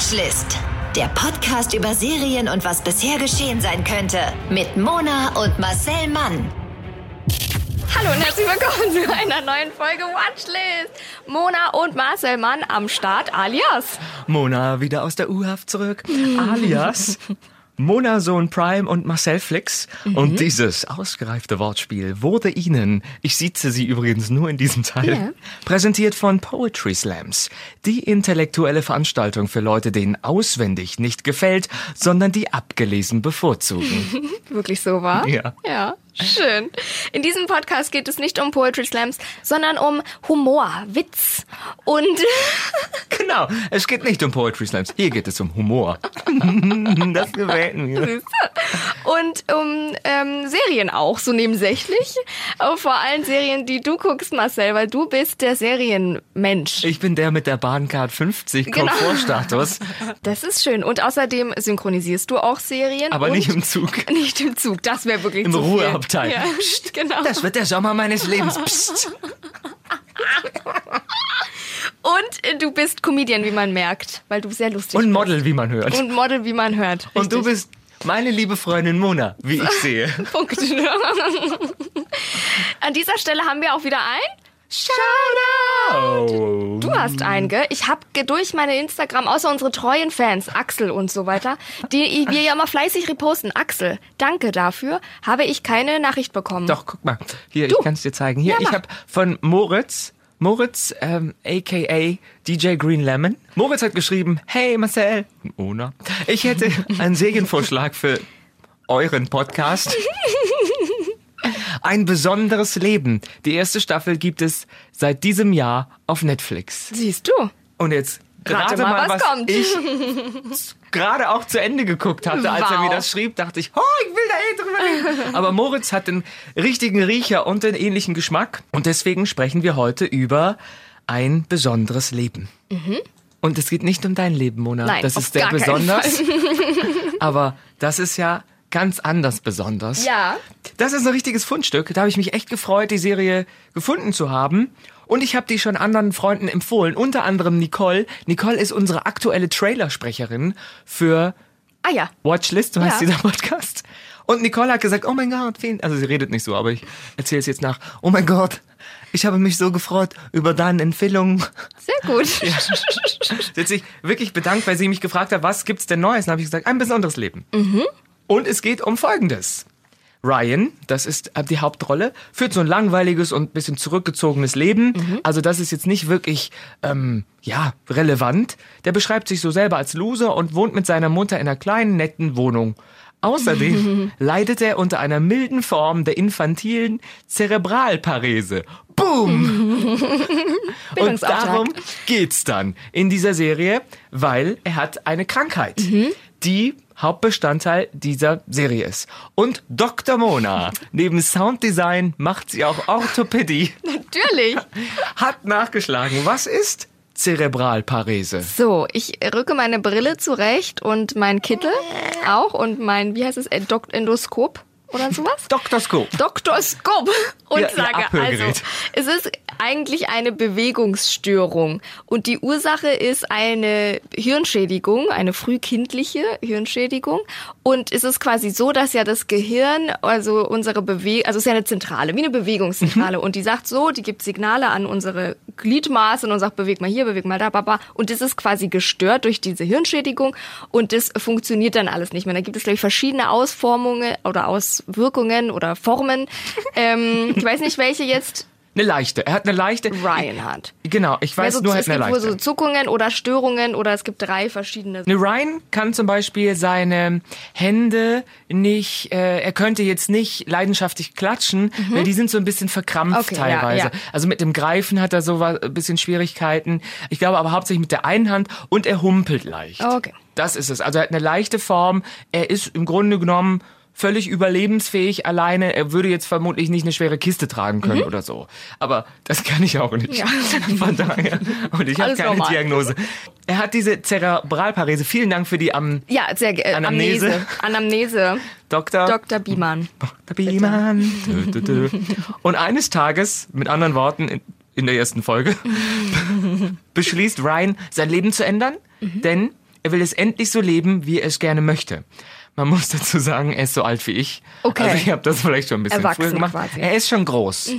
Watchlist. Der Podcast über Serien und was bisher geschehen sein könnte. Mit Mona und Marcel Mann. Hallo und herzlich willkommen zu einer neuen Folge Watchlist. Mona und Marcel Mann am Start, alias. Mona wieder aus der U-Haft zurück, alias Mona Sohn Prime und Marcel Flix. Mhm. Und dieses ausgereifte Wortspiel wurde Ihnen, ich sieze Sie übrigens nur in diesem Teil, Ja. präsentiert von Poetry Slams. Die intellektuelle Veranstaltung für Leute, denen auswendig nicht gefällt, sondern die abgelesen bevorzugen. Wirklich so war? Ja. Ja, schön. In diesem Podcast geht es nicht um Poetry Slams, sondern um Humor, Witz und genau, es geht nicht um Poetry Slams, hier geht es um Humor. das gefällt mir. Und um ähm, Serien auch, so nebensächlich. Aber vor allem Serien, die du guckst, Marcel, weil du bist der Serienmensch. Ich bin der mit der Bahncard 50 Genau. Komfortstatus, Das ist schön. Und außerdem synchronisierst du auch Serien. aber und nicht im Zug. Nicht im Zug, das wäre wirklich Im. Ruheabteil. Ja, genau. Das wird der Sommer meines Lebens. Psst. Und äh, du bist Comedian, wie man merkt, weil du sehr lustig Und bist. Model, wie man hört. Und Model, wie man hört. Und du Richtig. bist meine liebe Freundin Mona, wie ich sehe. Punkt. An dieser Stelle haben wir auch wieder ein. Shoutout! Du hast einen, gell? Ich habe durch meine Instagram, außer unsere treuen Fans, Axel und so weiter, die wir ja immer fleißig reposten. Axel, danke dafür, habe ich keine Nachricht bekommen. Doch, guck mal. Hier, Du. ich kann es dir zeigen. Hier, Ja, ich habe von Moritz, Moritz, ähm, aka DJ Green Lemon. Moritz hat geschrieben, hey Marcel, Mona, ich hätte einen Serienvorschlag für euren Podcast. Ein besonderes Leben. Die erste Staffel gibt es seit diesem Jahr auf Netflix. Siehst du? Und jetzt Rate rate mal, mal, was was, kommt. ich gerade auch zu Ende geguckt hatte. Als er Wow. mir das schrieb, dachte ich, oh, ich will da eh drüber reden. Aber Moritz hat den richtigen Riecher und den ähnlichen Geschmack. Und deswegen sprechen wir heute über ein besonderes Leben. Und es geht nicht um dein Leben, Mona. Mhm. Nein, das auf ist sehr besonders. Aber das ist ja ganz anders besonders. Ja. Das ist ein richtiges Fundstück. Da habe ich mich echt gefreut, die Serie gefunden zu haben. Und ich habe die schon anderen Freunden empfohlen, unter anderem Nicole. Nicole ist unsere aktuelle Trailersprecherin für Ah ja. Watchlist, so heißt Ja. dieser Podcast. Und Nicole hat gesagt, oh mein Gott, vielen, also sie redet nicht so, aber ich erzähle es jetzt nach. Oh mein Gott, ich habe mich so gefreut über deine Empfehlung. Sehr gut. Sie hat sich wirklich bedankt, weil sie mich gefragt hat, was gibt's denn Neues? Dann habe ich gesagt, ein besonderes Leben. Und es geht um Folgendes. Ryan, das ist äh, die Hauptrolle, führt so ein langweiliges und bisschen zurückgezogenes Leben. Also das ist jetzt nicht wirklich, ähm, ja, relevant. Der beschreibt sich so selber als Loser und wohnt mit seiner Mutter in einer kleinen, netten Wohnung. Außerdem leidet er unter einer milden Form der infantilen Zerebralparese. Boom! Und darum geht's dann in dieser Serie, weil er hat eine Krankheit, die Hauptbestandteil dieser Serie ist. Und Dr. Mona, neben Sounddesign macht sie auch Orthopädie, Natürlich. hat nachgeschlagen. Was ist Zerebralparese? So, ich rücke meine Brille zurecht und mein Kittel auch und mein, wie heißt es, Endoskop oder sowas? Doktorskop. Doktorskop und Ja, sage, also, Abhörgerät. es ist eigentlich eine Bewegungsstörung und die Ursache ist eine Hirnschädigung, eine frühkindliche Hirnschädigung und es ist quasi so, dass ja das Gehirn, also unsere Bewegung, also es ist ja eine Zentrale, wie eine Bewegungszentrale Mhm. und die sagt so, die gibt Signale an unsere Gliedmaße und sagt, beweg mal hier, beweg mal da, baba und das ist quasi gestört durch diese Hirnschädigung und das funktioniert dann alles nicht mehr. Da gibt es, glaube ich, verschiedene Ausformungen oder Auswirkungen oder Formen. ähm, ich weiß nicht, welche jetzt Eine leichte. Er hat eine leichte. Ryan hat. Genau, ich weiß Also, nur, er es hat eine gibt wohl leichte. so Zuckungen oder Störungen oder es gibt drei verschiedene. Eine Ryan kann zum Beispiel seine Hände nicht, äh, er könnte jetzt nicht leidenschaftlich klatschen, weil die sind so ein bisschen verkrampft Mhm. Okay, ja, teilweise. ja. Also mit dem Greifen hat er so ein bisschen Schwierigkeiten. Ich glaube aber hauptsächlich mit der einen Hand und er humpelt leicht. Okay. Das ist es. Also er hat eine leichte Form. Er ist im Grunde genommen völlig überlebensfähig alleine. Er würde jetzt vermutlich nicht eine schwere Kiste tragen können oder so. Aber das kann ich auch nicht. Mhm. Ja. Von daher. Und ich habe keine normal. Diagnose. Er hat diese Zerebralparese. Vielen Dank für die am Ja, sehr äh, Anamnese. Anamnese. Anamnese. Dr. Dr. Biemann. Dr. Biemann. Dö, dö, dö. Und eines Tages, mit anderen Worten, in, in der ersten Folge, beschließt Ryan, sein Leben zu ändern, denn er will es endlich so leben, wie er es gerne möchte. Man muss dazu sagen, er ist so alt wie ich. Okay. Also ich habe das vielleicht schon ein bisschen Erwachsen früher gemacht. quasi. Er ist schon groß.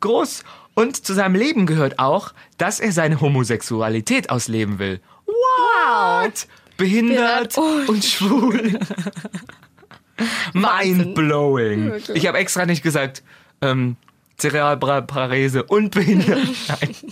Groß. Und zu seinem Leben gehört auch, dass er seine Homosexualität ausleben will. What? Behindert Behindert und und schwul. Mind-blowing. Ich habe extra nicht gesagt, ähm, Zerebralparese und behindert.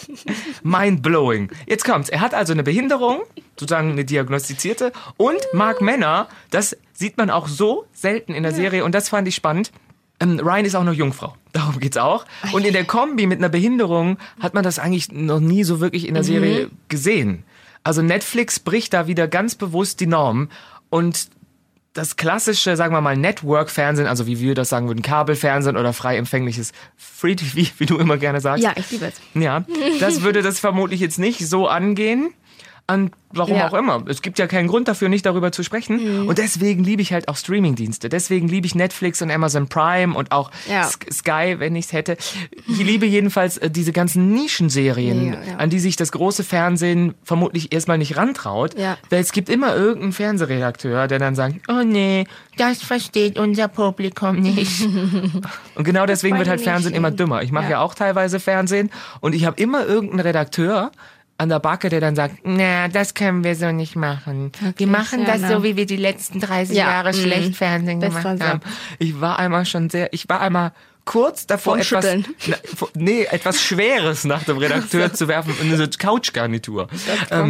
Mind-blowing. Jetzt kommt's. Er hat also eine Behinderung, sozusagen eine diagnostizierte, und mag Männer. Das sieht man auch so selten in der Serie und das fand ich spannend. Ähm, Ryan ist auch noch Jungfrau. Darum geht's auch. Und in der Kombi mit einer Behinderung hat man das eigentlich noch nie so wirklich in der Serie gesehen. Also Netflix bricht da wieder ganz bewusst die Norm und das klassische, sagen wir mal, Network-Fernsehen, also wie wir das sagen würden, Kabelfernsehen oder frei empfängliches Free TV, wie du immer gerne sagst. Ja, ich liebe es. Ja, das würde das vermutlich jetzt nicht so angehen. Und warum Ja. auch immer. Es gibt ja keinen Grund dafür, nicht darüber zu sprechen. Und deswegen liebe ich halt auch Streamingdienste. Deswegen liebe ich Netflix und Amazon Prime und auch Ja. Sk- Sky, wenn ich es hätte. Ich liebe jedenfalls äh, diese ganzen Nischenserien, Ja, an die sich das große Fernsehen vermutlich erstmal nicht rantraut. Weil es gibt immer irgendeinen Fernsehredakteur, der dann sagt, oh nee, das versteht unser Publikum nicht. und genau deswegen wird halt Fernsehen nicht immer dümmer. Ich mache ja. Ja. auch teilweise Fernsehen und ich habe immer irgendeinen Redakteur an der Backe, der dann sagt, na, das können wir so nicht machen. wir machen ja, das ne. so, wie wir die letzten 30 Ja, Jahre mhm. schlecht Fernsehen Bester gemacht haben. Ich war einmal schon sehr, ich war einmal kurz davor, etwas, na, nee, etwas Schweres nach dem Redakteur zu werfen in eine Couchgarnitur.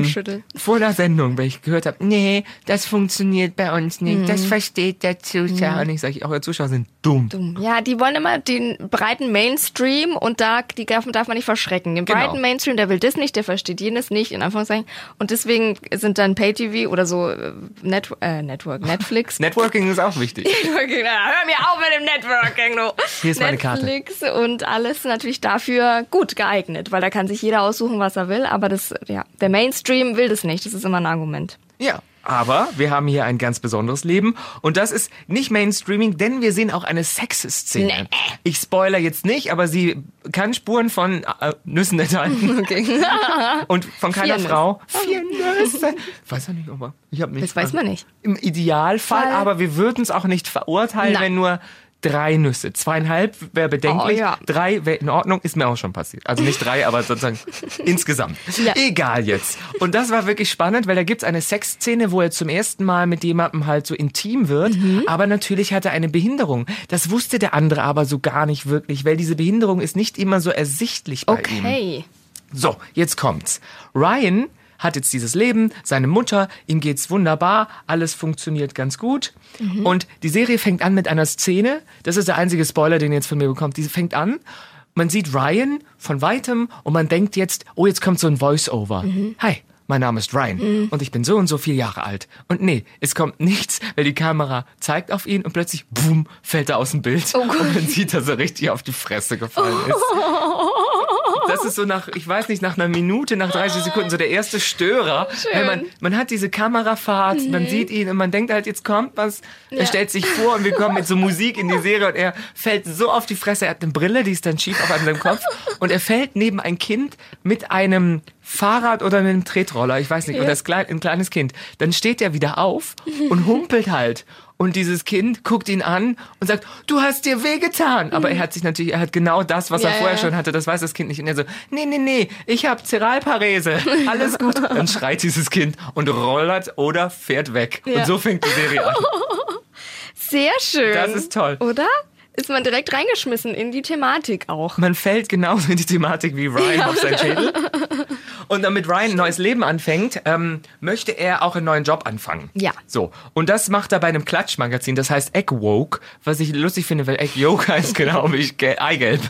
Schütteln. vor der Sendung, weil ich gehört habe, nee, das funktioniert bei uns nicht, Mhm. das versteht der Zuschauer nicht. Sag ich, eure Zuschauer sind dumm. Dumm. Ja, die wollen immer den breiten Mainstream und da die darf, darf man nicht verschrecken. Den Genau. breiten Mainstream, der will das nicht, der versteht jenes nicht, in Anführungszeichen. Und deswegen sind dann Pay-TV oder so äh, Net äh, Network, Netflix. Networking ist auch wichtig. Networking, na, hör mir auf mit dem Networking, du. Hier ist Karte. Netflix und alles natürlich dafür gut geeignet, weil da kann sich jeder aussuchen, was er will, aber das, ja, der Mainstream will das nicht, das ist immer ein Argument. Ja. Aber wir haben hier ein ganz besonderes Leben und das ist nicht Mainstreaming, denn wir sehen auch eine Sexszene. Nee. Ich spoiler jetzt nicht, aber sie kann Spuren von äh, Nüssen enthalten Okay. und von keiner Vier Frau. Vier Nüsse. Weiß ja nicht, aber ich habe nicht. Das weiß man nicht. Im Idealfall, Fall. aber wir würden es auch nicht verurteilen, Nein. wenn nur drei Nüsse. Zweieinhalb wäre bedenklich. Oh, ja. Drei wäre in Ordnung, ist mir auch schon passiert. Also nicht drei, aber sozusagen insgesamt. Ja. Egal jetzt. Und das war wirklich spannend, weil da gibt's eine Sexszene, wo er zum ersten Mal mit jemandem halt so intim wird. Mhm. Aber natürlich hat er eine Behinderung. Das wusste der andere aber so gar nicht wirklich, weil diese Behinderung ist nicht immer so ersichtlich bei ihm. Okay. So, jetzt kommt's. Ryan hat jetzt dieses Leben, seine Mutter, ihm geht's wunderbar, alles funktioniert ganz gut. Und die Serie fängt an mit einer Szene, das ist der einzige Spoiler, den ihr jetzt von mir bekommt. Die fängt an, man sieht Ryan von weitem und man denkt jetzt, oh, jetzt kommt so ein Voice-Over. Hi. Mein Name ist Ryan und ich bin so und so vier Jahre alt. Und nee, es kommt nichts, weil die Kamera zeigt auf ihn und plötzlich, boom, fällt er aus dem Bild. und man sieht, dass er richtig auf die Fresse gefallen ist. Das ist so nach, ich weiß nicht, nach einer Minute, nach 30 Sekunden so der erste Störer. Weil man, man hat diese Kamerafahrt, man sieht ihn und man denkt halt, jetzt kommt was. Er stellt sich vor und wir kommen mit so Musik in die Serie und er fällt so auf die Fresse. Er hat eine Brille, die ist dann schief auf seinem Kopf und er fällt neben ein Kind mit einem Fahrrad oder einem Tretroller, ich weiß nicht, oder das klein, ein kleines Kind. Dann steht er wieder auf und humpelt halt. Und dieses Kind guckt ihn an und sagt, du hast dir wehgetan. Aber er hat sich natürlich, er hat genau das, was Ja, er vorher ja. schon hatte, das weiß das Kind nicht. Und er so, nee, nee, nee, ich habe Zeralparese. Alles gut. Dann schreit dieses Kind und rollert oder fährt weg. Ja. Und so fängt die Serie an. Sehr schön. Das ist toll. Oder? Ist man direkt reingeschmissen in die Thematik auch. Man fällt genauso in die Thematik wie Ryan auf seinen Schädel. Und damit Ryan ein neues Leben anfängt, ähm, möchte er auch einen neuen Job anfangen. Ja. So. Und das macht er bei einem Klatschmagazin, das heißt Egg Woke, was ich lustig finde, weil Egg Yolk heißt genau wie Ge- Eigelb.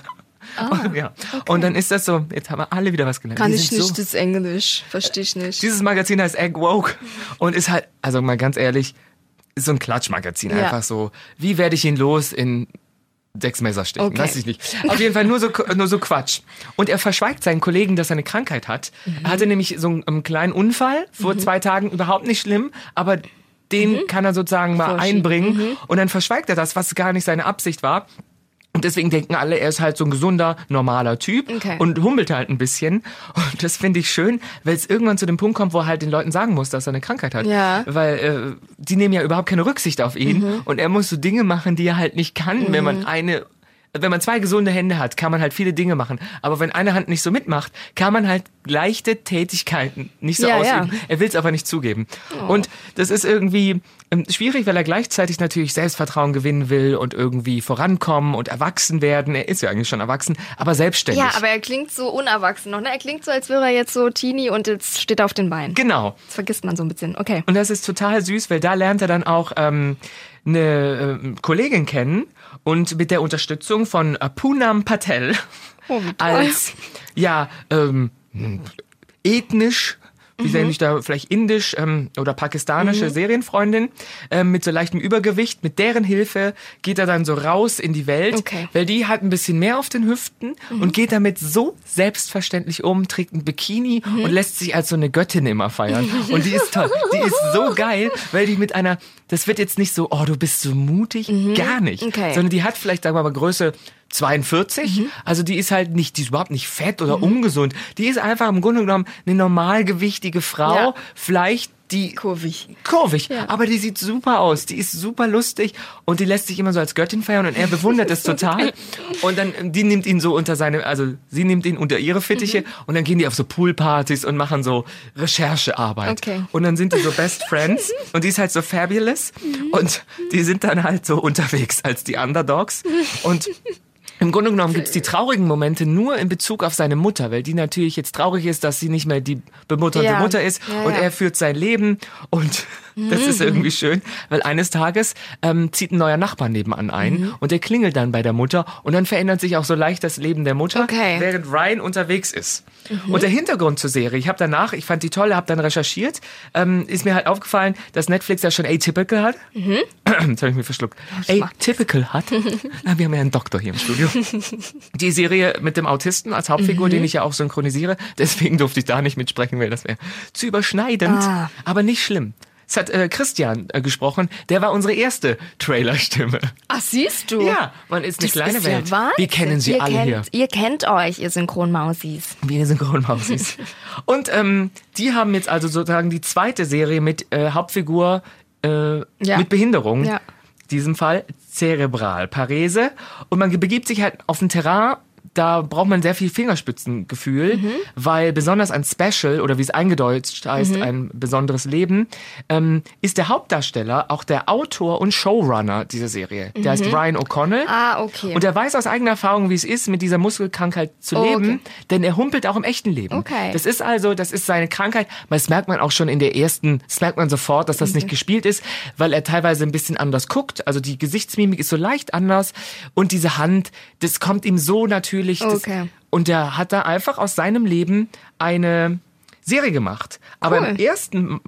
Und, ja. Und dann ist das so, jetzt haben wir alle wieder was gelernt. Kann ich nicht, so, das Englisch. Verstehe ich nicht. Dieses Magazin heißt Egg Woke und ist halt, also mal ganz ehrlich, ist so ein Klatschmagazin. Ja. Einfach so, wie werde ich ihn los in sechs Messerstichen? Okay. Weiß ich nicht. Auf jeden Fall nur so, nur so Quatsch. Und er verschweigt seinen Kollegen, dass er eine Krankheit hat. Er hatte nämlich so einen, einen kleinen Unfall vor zwei Tagen, überhaupt nicht schlimm, aber den kann er sozusagen mal Vorschieben. einbringen und dann verschweigt er das, was gar nicht seine Absicht war. Und deswegen denken alle, er ist halt so ein gesunder, normaler Typ Okay. und humpelt halt ein bisschen. Und das finde ich schön, weil es irgendwann zu dem Punkt kommt, wo er halt den Leuten sagen muss, dass er eine Krankheit hat. Ja. Weil äh, die nehmen ja überhaupt keine Rücksicht auf ihn. Mhm. Und er muss so Dinge machen, die er halt nicht kann, wenn man eine wenn man zwei gesunde Hände hat, kann man halt viele Dinge machen. Aber wenn eine Hand nicht so mitmacht, kann man halt leichte Tätigkeiten nicht so Ja, ausüben. ja. Er will es aber nicht zugeben. Und das ist irgendwie ähm, schwierig, weil er gleichzeitig natürlich Selbstvertrauen gewinnen will und irgendwie vorankommen und erwachsen werden. Er ist ja eigentlich schon erwachsen, aber selbstständig. Ja, aber er klingt so unerwachsen noch, ne? Er klingt so, als wäre er jetzt so Teenie und jetzt steht er auf den Beinen. genau. Das vergisst man so ein bisschen. Okay. Und das ist total süß, weil da lernt er dann auch ähm, eine ähm, Kollegin kennen und mit der Unterstützung von äh, Poonam Patel Oh, als ja ähm, ethnisch wie Mhm. nenne ich da, vielleicht indisch ähm, oder pakistanische Serienfreundin ähm, mit so leichtem Übergewicht. Mit deren Hilfe geht er dann so raus in die Welt, Okay. Mhm. weil die hat ein bisschen mehr auf den Hüften und geht damit so selbstverständlich um, trägt ein Bikini Mhm. und lässt sich als so eine Göttin immer feiern. Und die ist toll. Die ist so geil, weil die mit einer, das wird jetzt nicht so, oh, du bist so mutig, gar nicht. Mhm. Okay. Sondern die hat vielleicht, sagen wir mal, Größe 42. Also die ist halt nicht, die ist überhaupt nicht fett oder ungesund. Die ist einfach im Grunde genommen eine normalgewichtige Frau. Ja. Vielleicht die Kurvig. kurvig, Ja. aber die sieht super aus. Die ist super lustig und die lässt sich immer so als Göttin feiern und er bewundert es total. Und dann, ähm, die nimmt ihn so unter seine, also sie nimmt ihn unter ihre Fittiche und dann gehen die auf so Poolpartys und machen so Recherchearbeit. Okay. Und dann sind die so Best Friends und die ist halt so fabulous und die sind dann halt so unterwegs als die Underdogs und im Grunde genommen gibt's die traurigen Momente nur in Bezug auf seine Mutter, weil die natürlich jetzt traurig ist, dass sie nicht mehr die bemutterte Ja. Mutter ist Ja, und ja. er führt sein Leben und das ist irgendwie schön, weil eines Tages ähm, zieht ein neuer Nachbar nebenan ein Mhm. und der klingelt dann bei der Mutter und dann verändert sich auch so leicht das Leben der Mutter, Okay. Mhm. während Ryan unterwegs ist. Und der Hintergrund zur Serie, ich habe danach, ich fand die toll, habe dann recherchiert, ähm, ist mir halt aufgefallen, dass Netflix ja schon Atypical hat. Mhm. Jetzt habe ich mich verschluckt. Atypical hat. Ah, Wir haben ja einen Doktor hier im Studio. Die Serie mit dem Autisten als Hauptfigur, Mhm. den ich ja auch synchronisiere. Deswegen durfte ich da nicht mitsprechen, weil das wäre zu überschneidend. Ah. Aber nicht schlimm. Es hat äh, Christian äh, gesprochen. Der war unsere erste Trailerstimme. Ach, siehst du? Ja, man ist eine Das kleine ist Welt. Ja Wahnsinn. Wir kennen sie ihr alle kennt, hier. Ihr kennt euch, ihr Synchronmausis. Wir Synchronmausis. Und ähm, die haben jetzt also sozusagen die zweite Serie mit äh, Hauptfigur äh, Ja. mit Behinderung. Ja. In diesem Fall zerebral, Parese. Und man begibt sich halt auf ein Terrain, da braucht man sehr viel Fingerspitzengefühl, Mhm. weil besonders ein Special oder wie es eingedeutscht heißt, Mhm. ein besonderes Leben, ähm, ist der Hauptdarsteller auch der Autor und Showrunner dieser Serie. Der heißt Ryan O'Connell. Mhm. Ah, okay. Und er weiß aus eigener Erfahrung, wie es ist, mit dieser Muskelkrankheit zu Oh, leben, okay. denn er humpelt auch im echten Leben. Okay. Das ist also, das ist seine Krankheit. Das merkt man auch schon in der ersten, das merkt man sofort, dass das nicht gespielt ist, weil er teilweise ein bisschen anders guckt. Also die Gesichtsmimik ist so leicht anders und diese Hand, das kommt ihm so natürlich. Das, Okay. Und er hat da einfach aus seinem Leben eine Serie gemacht. Aber Cool. im ersten,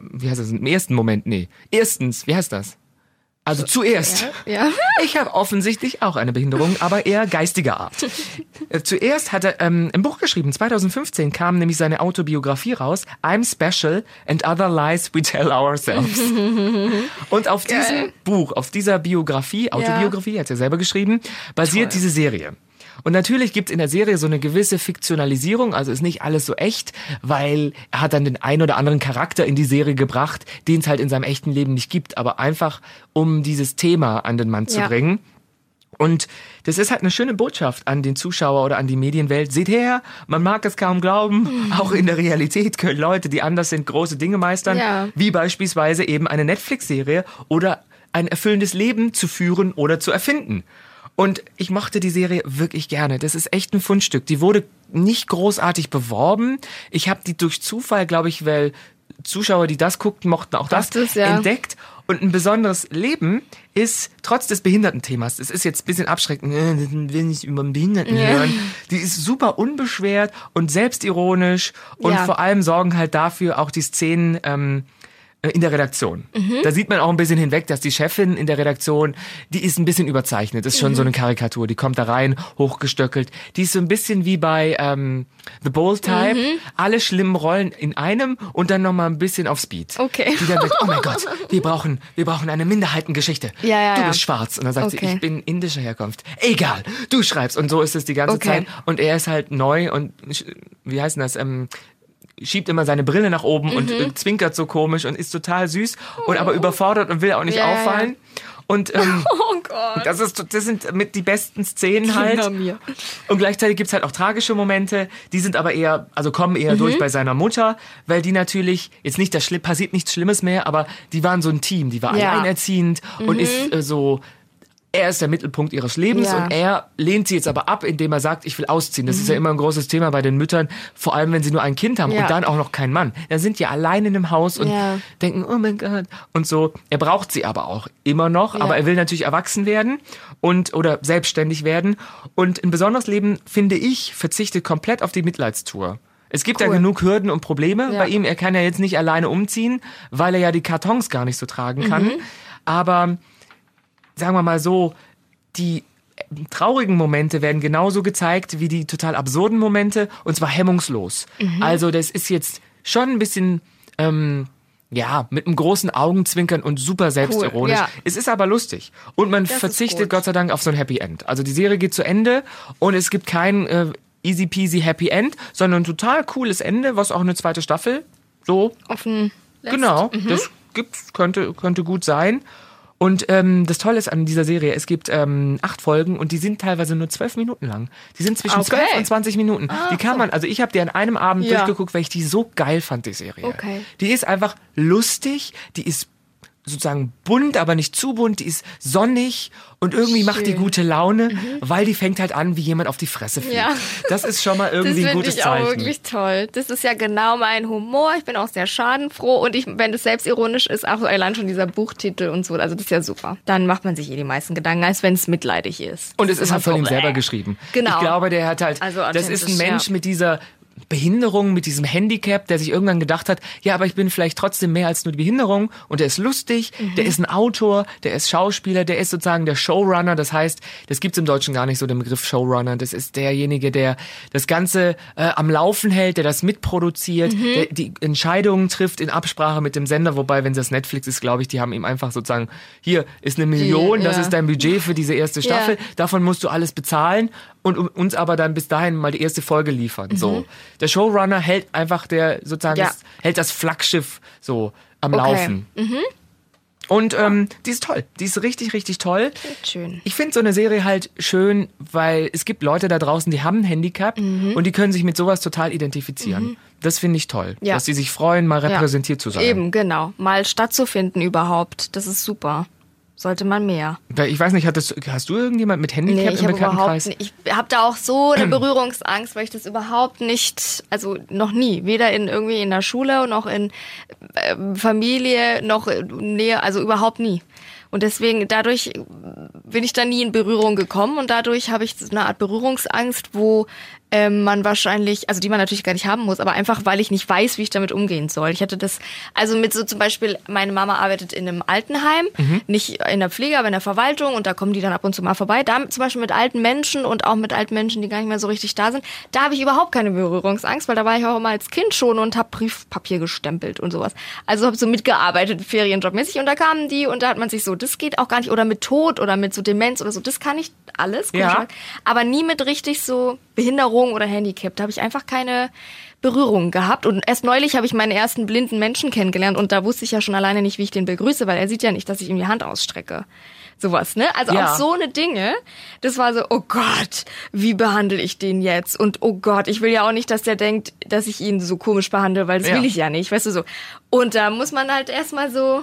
wie heißt das, im ersten Moment, nee. Erstens, wie heißt das? Also zuerst. Ja. Ich habe offensichtlich auch eine Behinderung, aber eher geistiger Art. Äh, Zuerst hat er ähm, ein Buch geschrieben. 2015 kam nämlich seine Autobiografie raus. I'm Special and Other Lies We Tell Ourselves. Und auf diesem Buch, auf dieser Biografie, Autobiografie, hat er selber geschrieben, basiert Toll. diese Serie. Und natürlich gibt's in der Serie so eine gewisse Fiktionalisierung, also ist nicht alles so echt, weil er hat dann den einen oder anderen Charakter in die Serie gebracht, den es halt in seinem echten Leben nicht gibt, aber einfach um dieses Thema an den Mann zu Ja. bringen. Und das ist halt eine schöne Botschaft an den Zuschauer oder an die Medienwelt. Seht her, man mag es kaum glauben, auch in der Realität können Leute, die anders sind, große Dinge meistern, Ja. wie beispielsweise eben eine Netflix-Serie oder ein erfüllendes Leben zu führen oder zu erfinden. Und ich mochte die Serie wirklich gerne. Das ist echt ein Fundstück. Die wurde nicht großartig beworben. Ich habe die durch Zufall, glaube ich, weil Zuschauer, die das guckten, mochten auch das Dachtest, ja. entdeckt. Und ein besonderes Leben ist trotz des Behindertenthemas. Es ist jetzt ein bisschen abschreckend, äh, das will nicht über den Behinderten Ja. hören. Die ist super unbeschwert und selbstironisch und Ja. vor allem sorgen halt dafür auch die Szenen, ähm, äh, in der Redaktion. Da sieht man auch ein bisschen hinweg, dass die Chefin in der Redaktion, die ist ein bisschen überzeichnet. Ist schon so eine Karikatur. Die kommt da rein, hochgestöckelt. Die ist so ein bisschen wie bei ähm, The Bold Type. Alle schlimmen Rollen in einem und dann nochmal ein bisschen auf Speed. Okay. Die dann sagt, oh mein Gott, wir brauchen, wir brauchen eine Minderheitengeschichte. Ja, ja, du ja. bist schwarz. Und dann sagt sie, Okay. ich bin indischer Herkunft. Egal, du schreibst. Und so ist es die ganze Okay. Zeit. Und er ist halt neu und, wie heißt denn das, ähm, schiebt immer seine Brille nach oben und Mhm. äh, zwinkert so komisch und ist total süß und aber überfordert und will auch nicht ja. auffallen. Und ähm, Oh Gott. das, ist, das sind mit die besten Szenen halt. Mir. Und gleichzeitig gibt's halt auch tragische Momente, die sind aber eher, also kommen eher Mhm. durch bei seiner Mutter, weil die natürlich, jetzt nicht, das Schlimm, passiert nichts Schlimmes mehr, aber die waren so ein Team, die war Ja. Mhm. alleinerziehend und ist äh, so, er ist der Mittelpunkt ihres Lebens Ja. und er lehnt sie jetzt aber ab, indem er sagt, ich will ausziehen. Das ist ja immer ein großes Thema bei den Müttern, vor allem wenn sie nur ein Kind haben Mhm. Ja. und dann auch noch keinen Mann. Dann sind die allein in einem Haus und Ja. denken, oh mein Gott. Und so, er braucht sie aber auch immer noch, aber er will natürlich erwachsen werden und oder selbstständig werden. Und ein besonderes Leben, finde ich, verzichtet komplett auf die Mitleidstour. Es gibt ja Cool. genug Hürden und Probleme Ja. bei ihm. Er kann ja jetzt nicht alleine umziehen, weil er ja die Kartons gar nicht so tragen kann. Mhm. Aber sagen wir mal so, die traurigen Momente werden genauso gezeigt wie die total absurden Momente und zwar hemmungslos. Mhm. Also das ist jetzt schon ein bisschen ähm, ja, mit einem großen Augenzwinkern und super selbstironisch. ja. Es ist aber lustig. Und man ist verzichtet. Gott sei Dank auf so ein Happy End. Also die Serie geht zu Ende und es gibt kein äh, easy peasy Happy End, sondern ein total cooles Ende, was auch eine zweite Staffel so Offen lässt. Genau, das gibt's, könnte, könnte gut sein. Und ähm, das Tolle ist an dieser Serie, es gibt ähm, acht Folgen und die sind teilweise nur zwölf Minuten lang. Die sind zwischen Okay. zwölf und 20 Minuten. die kann man, also ich habe die an einem Abend Ja. durchgeguckt, weil ich die so geil fand, die Serie. Okay. Die ist einfach lustig, die ist sozusagen bunt, aber nicht zu bunt, die ist sonnig und irgendwie macht die Schön. Mhm. gute Laune, weil die fängt halt an, wie jemand auf die Fresse fliegt. Ja. Das ist schon mal Das irgendwie ein finde gutes ich auch Zeichen. wirklich toll. Das ist ja genau mein Humor. Ich bin auch sehr schadenfroh und ich, wenn es selbstironisch ist, auch allein schon dieser Buchtitel und so, also das ist ja super. Dann macht man sich eh die meisten Gedanken, als wenn es mitleidig ist. Und Das es ist halt von ihm selber äh. geschrieben. Genau. Ich glaube, der hat halt, Also das ist ein Mensch ja. mit dieser Behinderung, mit diesem Handicap, der sich irgendwann gedacht hat, ja, aber ich bin vielleicht trotzdem mehr als nur die Behinderung und der ist lustig, Mhm. der ist ein Autor, der ist Schauspieler, der ist sozusagen der Showrunner, das heißt, das gibt's im Deutschen gar nicht so, den Begriff Showrunner, das ist derjenige, der das Ganze äh, am Laufen hält, der das mitproduziert, Mhm. der die Entscheidungen trifft in Absprache mit dem Sender, wobei, wenn das Netflix ist, glaube ich, die haben ihm einfach sozusagen, hier ist eine Million, das ja. ist dein Budget für diese erste Ja. Staffel, davon musst du alles bezahlen und uns aber dann bis dahin mal die erste Folge liefern. So, der Showrunner hält einfach der sozusagen Ja. das, hält das Flaggschiff so am Okay. Laufen. Und ähm, die ist toll, die ist richtig richtig toll. Schön. Ich finde so eine Serie halt schön, weil es gibt Leute da draußen, die haben ein Handicap und die können sich mit sowas total identifizieren. Das finde ich toll, Ja. dass die sich freuen, mal Ja. repräsentiert zu sein. Eben, genau. Mal stattzufinden überhaupt. Das ist super. Sollte man mehr. Ich weiß nicht, hattest, hast du irgendjemand mit Handicap Nee, ich im überhaupt Bekanntenkreis? nicht, ich habe da auch so eine Berührungsangst, weil ich das überhaupt nicht, also noch nie, weder in irgendwie in der Schule noch in äh, Familie noch in Nähe, also überhaupt nie. Und deswegen, dadurch bin ich da nie in Berührung gekommen und dadurch habe ich so eine Art Berührungsangst, wo ähm, man wahrscheinlich, also die man natürlich gar nicht haben muss, aber einfach, weil ich nicht weiß, wie ich damit umgehen soll. Ich hatte das, also mit so zum Beispiel, meine Mama arbeitet in einem Altenheim, nicht in der Pflege, aber in der Verwaltung und da kommen die dann ab und zu mal vorbei. Da zum Beispiel mit alten Menschen und auch mit alten Menschen, die gar nicht mehr so richtig da sind, da habe ich überhaupt keine Berührungsangst, weil da war ich auch immer als Kind schon und habe Briefpapier gestempelt und sowas. Also habe so mitgearbeitet, Ferienjobmäßig und da kamen die und da hat man sich so, das geht auch gar nicht, oder mit Tod oder mit so Demenz oder so, das kann ich alles, Ja. aber nie mit richtig so Behinderung oder Handicap. Da habe ich einfach keine Berührung gehabt. Und erst neulich habe ich meinen ersten blinden Menschen kennengelernt und da wusste ich ja schon alleine nicht, wie ich den begrüße, weil er sieht ja nicht, dass ich ihm die Hand ausstrecke. Sowas, ne? Also Ja. auch so eine Dinge, das war so, oh Gott, wie behandle ich den jetzt? Und oh Gott, ich will ja auch nicht, dass der denkt, dass ich ihn so komisch behandle, weil das Ja. will ich ja nicht, weißt du so. Und da muss man halt erstmal so,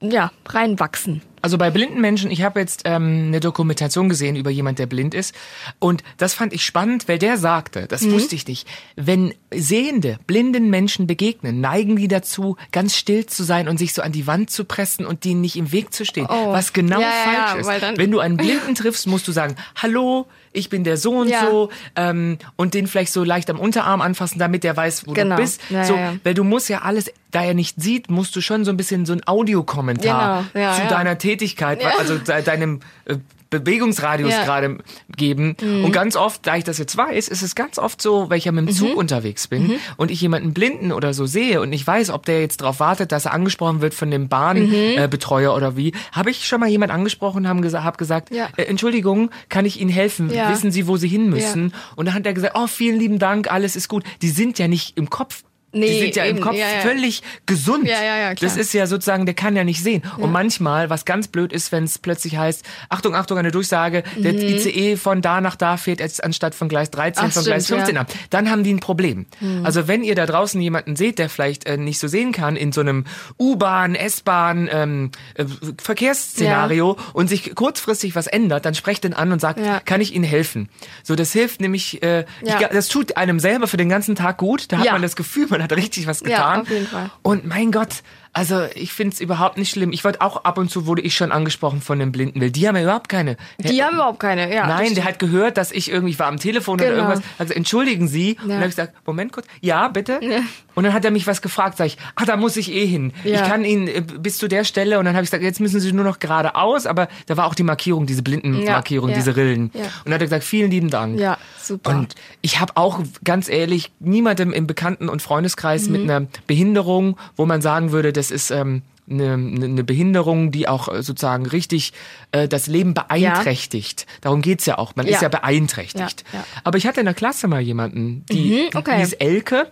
ja, reinwachsen. Also bei blinden Menschen, ich habe jetzt ähm, eine Dokumentation gesehen über jemand, der blind ist. Und das fand ich spannend, weil der sagte, das Mhm. wusste ich nicht, wenn sehende, blinden Menschen begegnen, neigen die dazu, ganz still zu sein und sich so an die Wand zu pressen und denen nicht im Weg zu stehen. Oh. Was genau Ja, falsch ja, ist. wenn du einen Blinden triffst, musst du sagen, hallo, ich bin der so und Ja. so ähm, und den vielleicht so leicht am Unterarm anfassen, damit der weiß, wo Genau. du bist. Ja, so. Weil du musst ja alles, da er nicht sieht, musst du schon so ein bisschen so ein Audiokommentar Genau. Zu deiner Tätigkeit, Ja. also de deinem äh, Bewegungsradius Ja. Mhm. gerade geben. Und ganz oft, da ich das jetzt weiß, ist es ganz oft so, weil ich ja mit dem Zug Mhm. unterwegs bin und ich jemanden Blinden oder so sehe und ich weiß, ob der jetzt darauf wartet, dass er angesprochen wird von dem Mhm. Bahnbetreuer äh, oder wie, habe ich schon mal jemand angesprochen und haben gesa hab gesagt, Ja. äh, Entschuldigung, kann ich Ihnen helfen? Ja. Wissen Sie, wo Sie hin müssen? Und dann hat er gesagt, oh, vielen lieben Dank, alles ist gut. Die sind ja nicht im Kopf. Die Nee, sind ja im eben. Kopf Ja, ja. völlig gesund. Ja. Das ist ja sozusagen, der kann ja nicht sehen. Und manchmal, was ganz blöd ist, wenn es plötzlich heißt, Achtung, Achtung, eine Durchsage, der ICE von da nach da fährt jetzt anstatt von Gleis 13 Mhm. Ach, von Gleis stimmt, 15 ja. ab. Dann haben die ein Problem. Also wenn ihr da draußen jemanden seht, der vielleicht äh, nicht so sehen kann, in so einem U-Bahn, S-Bahn, ähm, äh, Verkehrsszenario und sich kurzfristig was ändert, dann sprecht den an und sagt, kann ich Ihnen helfen? So, das hilft nämlich, äh, ich, das tut einem selber für den ganzen Tag gut. Da hat man das Gefühl, man hat richtig was Ja, getan. auf jeden Fall. Und mein Gott, also ich find's überhaupt nicht schlimm. Ich wurde auch ab und zu wurde ich schon angesprochen von dem Blinden Will. Die haben ja überhaupt keine. Die haben überhaupt keine, ja. Nein, der hat gehört, dass ich irgendwie war am Telefon oder Genau. irgendwas. Also entschuldigen Sie. Und dann habe ich gesagt, Moment kurz. Ja, bitte. Und dann hat er mich was gefragt. Sag ich, ah, da muss ich eh hin. Ja. Ich kann Ihnen äh, bis zu der Stelle. Und dann habe ich gesagt, jetzt müssen Sie nur noch geradeaus. Aber da war auch die Markierung, diese Blindenmarkierung, Ja, ja. diese Rillen. Ja. Und dann hat er gesagt, vielen lieben Dank. Ja, super. Und ich habe auch ganz ehrlich niemandem im Bekannten- und Freundeskreis Mhm. mit einer Behinderung, wo man sagen würde, das ist ähm, eine, eine Behinderung, die auch äh, sozusagen richtig äh, das Leben beeinträchtigt. Darum geht's ja auch. Man ist Ja. ja beeinträchtigt. Ja, ja. Aber ich hatte in der Klasse mal jemanden, die Mhm, okay. hieß Elke.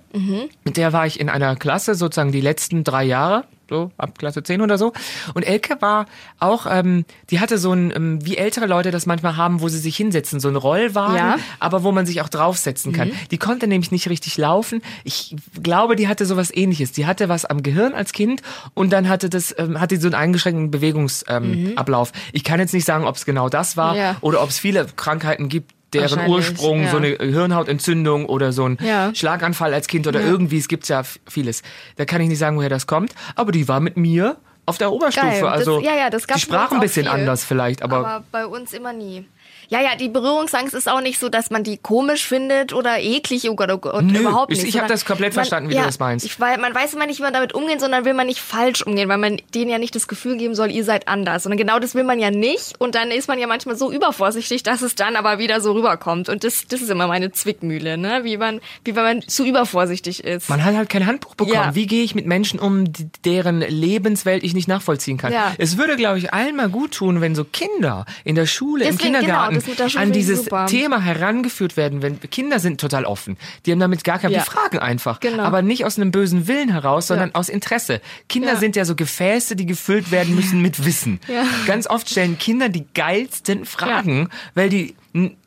Mit der war ich in einer Klasse sozusagen die letzten drei Jahre. So, ab Klasse 10 oder so. Und Elke war auch, ähm, die hatte so ein, ähm, wie ältere Leute das manchmal haben, wo sie sich hinsetzen, so ein Rollwagen, Ja. aber wo man sich auch draufsetzen kann. Die konnte nämlich nicht richtig laufen. Ich glaube, die hatte sowas ähnliches. Die hatte was am Gehirn als Kind und dann hatte das, ähm, hatte so einen eingeschränkten Bewegungsablauf. Ähm, Ablauf. Ich kann jetzt nicht sagen, ob es genau das war Ja. oder ob es viele Krankheiten gibt, deren Ursprung ja. so eine Hirnhautentzündung oder so ein Ja. Schlaganfall als Kind oder irgendwie, es gibt ja vieles. Da kann ich nicht sagen, woher das kommt, aber die war mit mir auf der Oberstufe. Geil. Das- Also ja, ja, das die gab's bei sprach ein bisschen anders vielleicht, aber, aber bei uns immer nie. Ja, ja, die Berührungsangst ist auch nicht so, dass man die komisch findet oder eklig Gott, Nö, überhaupt ich- nicht. ich hab sondern das komplett man, verstanden, wie ja, du das meinst. Ich, weil, man weiß immer nicht, wie man damit umgehen, sondern will man nicht falsch umgehen, weil man denen ja nicht das Gefühl geben soll, ihr seid anders. Sondern genau das will man ja nicht. Und dann ist man ja manchmal so übervorsichtig, dass es dann aber wieder so rüberkommt. Und das, das ist immer meine Zwickmühle, ne? Wie man, wie wenn man zu übervorsichtig ist. man hat halt kein Handbuch bekommen. Ja. Wie gehe ich mit Menschen um, deren Lebenswelt ich nicht nachvollziehen kann? Ja. Es würde, glaube ich, allen mal gut tun, wenn so Kinder in der Schule, im Deswegen, genau, Kindergarten das Schule an dieses super. Thema herangeführt werden. Wenn Kinder sind total offen, die haben damit gar kein, Ja. die fragen einfach, Genau. aber nicht aus einem bösen Willen heraus, sondern Ja. aus Interesse. Kinder Ja. sind ja so Gefäße, die gefüllt werden müssen mit Wissen. Ganz oft stellen Kinder die geilsten Fragen, weil die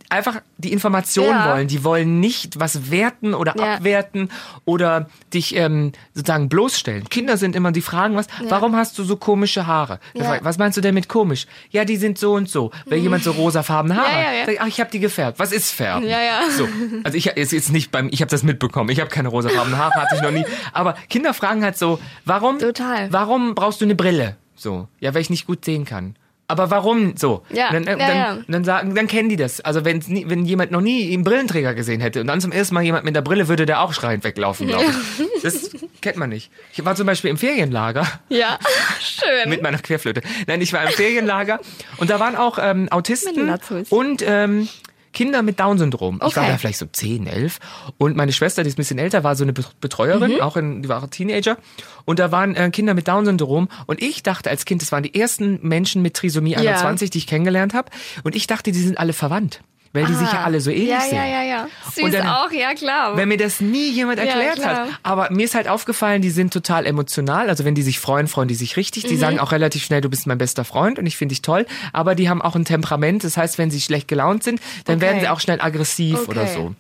einfach die Information Ja. wollen. Die wollen nicht was werten oder Ja. abwerten oder dich ähm, sozusagen bloßstellen. Kinder sind immer, die fragen was, warum hast du so komische Haare? Ja. Was meinst du denn mit komisch? Ja, die sind so und so. Wenn jemand so rosafarbene Haare Ja, ja, hat, ja. ich, ach, ich habe die gefärbt. Was ist färben? Ja, ja. So. Also ich ist jetzt nicht beim, ich habe das mitbekommen. Ich habe keine rosafarbenen Haare, hatte ich noch nie. Aber Kinder fragen halt so, warum, Total. warum brauchst du eine Brille? So. Ja, weil ich nicht gut sehen kann. Aber warum so? Ja, dann, ja, dann, ja. dann sagen, dann kennen die das. Also wenn's nie, wenn jemand noch nie einen Brillenträger gesehen hätte und dann zum ersten Mal jemand mit der Brille, würde der auch schreiend weglaufen, glaube ich. Das kennt man nicht. Ich war zum Beispiel im Ferienlager Ja, schön. mit meiner Querflöte. Nein, ich war im Ferienlager und da waren auch ähm, Autisten und ähm, Kinder mit Down-Syndrom. Ich war Okay. da vielleicht so 10, 11 und meine Schwester, die ist ein bisschen älter, war so eine Bet- Betreuerin, Mhm. auch in, die war auch Teenager und da waren äh, Kinder mit Down-Syndrom und ich dachte als Kind, das waren die ersten Menschen mit Trisomie 21, die ich kennengelernt habe und ich dachte, die sind alle verwandt. Weil die sich ja alle so ähnlich Ah. ja, sehen. Ja, ja, ja. Süß Und dann- auch, ja klar. Wenn mir das nie jemand Ja, erklärt klar. hat. Aber mir ist halt aufgefallen, die sind total emotional. Also wenn die sich freuen, freuen die sich richtig. Mhm. Die sagen auch relativ schnell, du bist mein bester Freund und ich finde dich toll. Aber die haben auch ein Temperament. Das heißt, wenn sie schlecht gelaunt sind, dann Okay. werden sie auch schnell aggressiv Okay. oder so.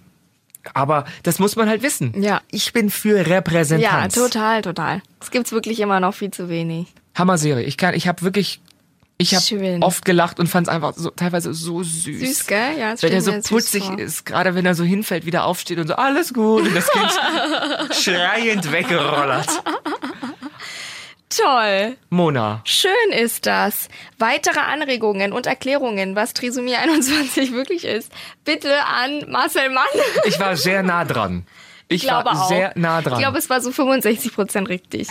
Aber das muss man halt wissen. Ja. Ich bin für ja, Repräsentanz. total, total. Es gibt's wirklich immer noch viel zu wenig. Hammer Serie. Ich kann, ich habe wirklich Ich habe oft gelacht und fand es einfach so teilweise so süß. Süß, gell? Ja, das Weil stell er so putzig ist, gerade wenn er so hinfällt, wieder aufsteht und so, alles gut. Und das Kind schreiend weggerollert. Toll. Mona, Schön ist das. Weitere Anregungen und Erklärungen, was Trisomie 21 wirklich ist, bitte an Marcel Mann. ich war sehr nah dran. Ich Ich glaube war auch. sehr nah dran. Ich glaube, es war so 65 Prozent richtig.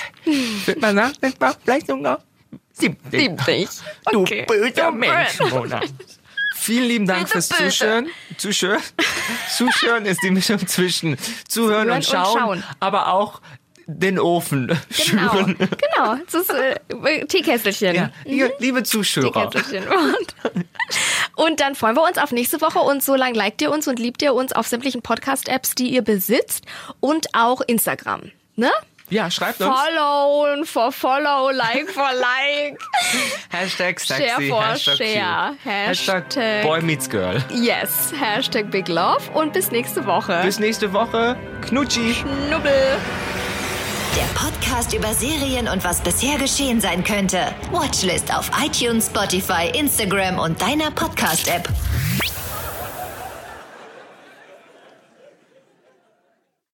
Wird man nachdenkbar? Vielleicht sogar 70. 70. Du Okay. böser Mensch. Mona. Vielen lieben Dank Bitte, fürs bitte. Zuschauen. Zuschauen. Zuschauen ist die Mischung zwischen Zuhören und und Schauen, Schauen. aber auch den Ofen Genau. schüren. Genau. Das ist äh, Teekesselchen. Ja, liebe, liebe Zuschauer. Und, und dann freuen wir uns auf nächste Woche und so lange liked ihr uns und liebt ihr uns auf sämtlichen Podcast-Apps, die ihr besitzt und auch Instagram. Ne? Ja, schreibt uns. Follow for follow, like for like. Hashtag sexy, Share for Hashtag share. cute. Hashtag Hashtag- Boy meets Girl. Yes, Hashtag Big Love und bis nächste Woche. Bis nächste Woche. Knutschi. Knubbel. Der Podcast über Serien und was bisher geschehen sein könnte. Watchlist auf iTunes, Spotify, Instagram und deiner Podcast-App.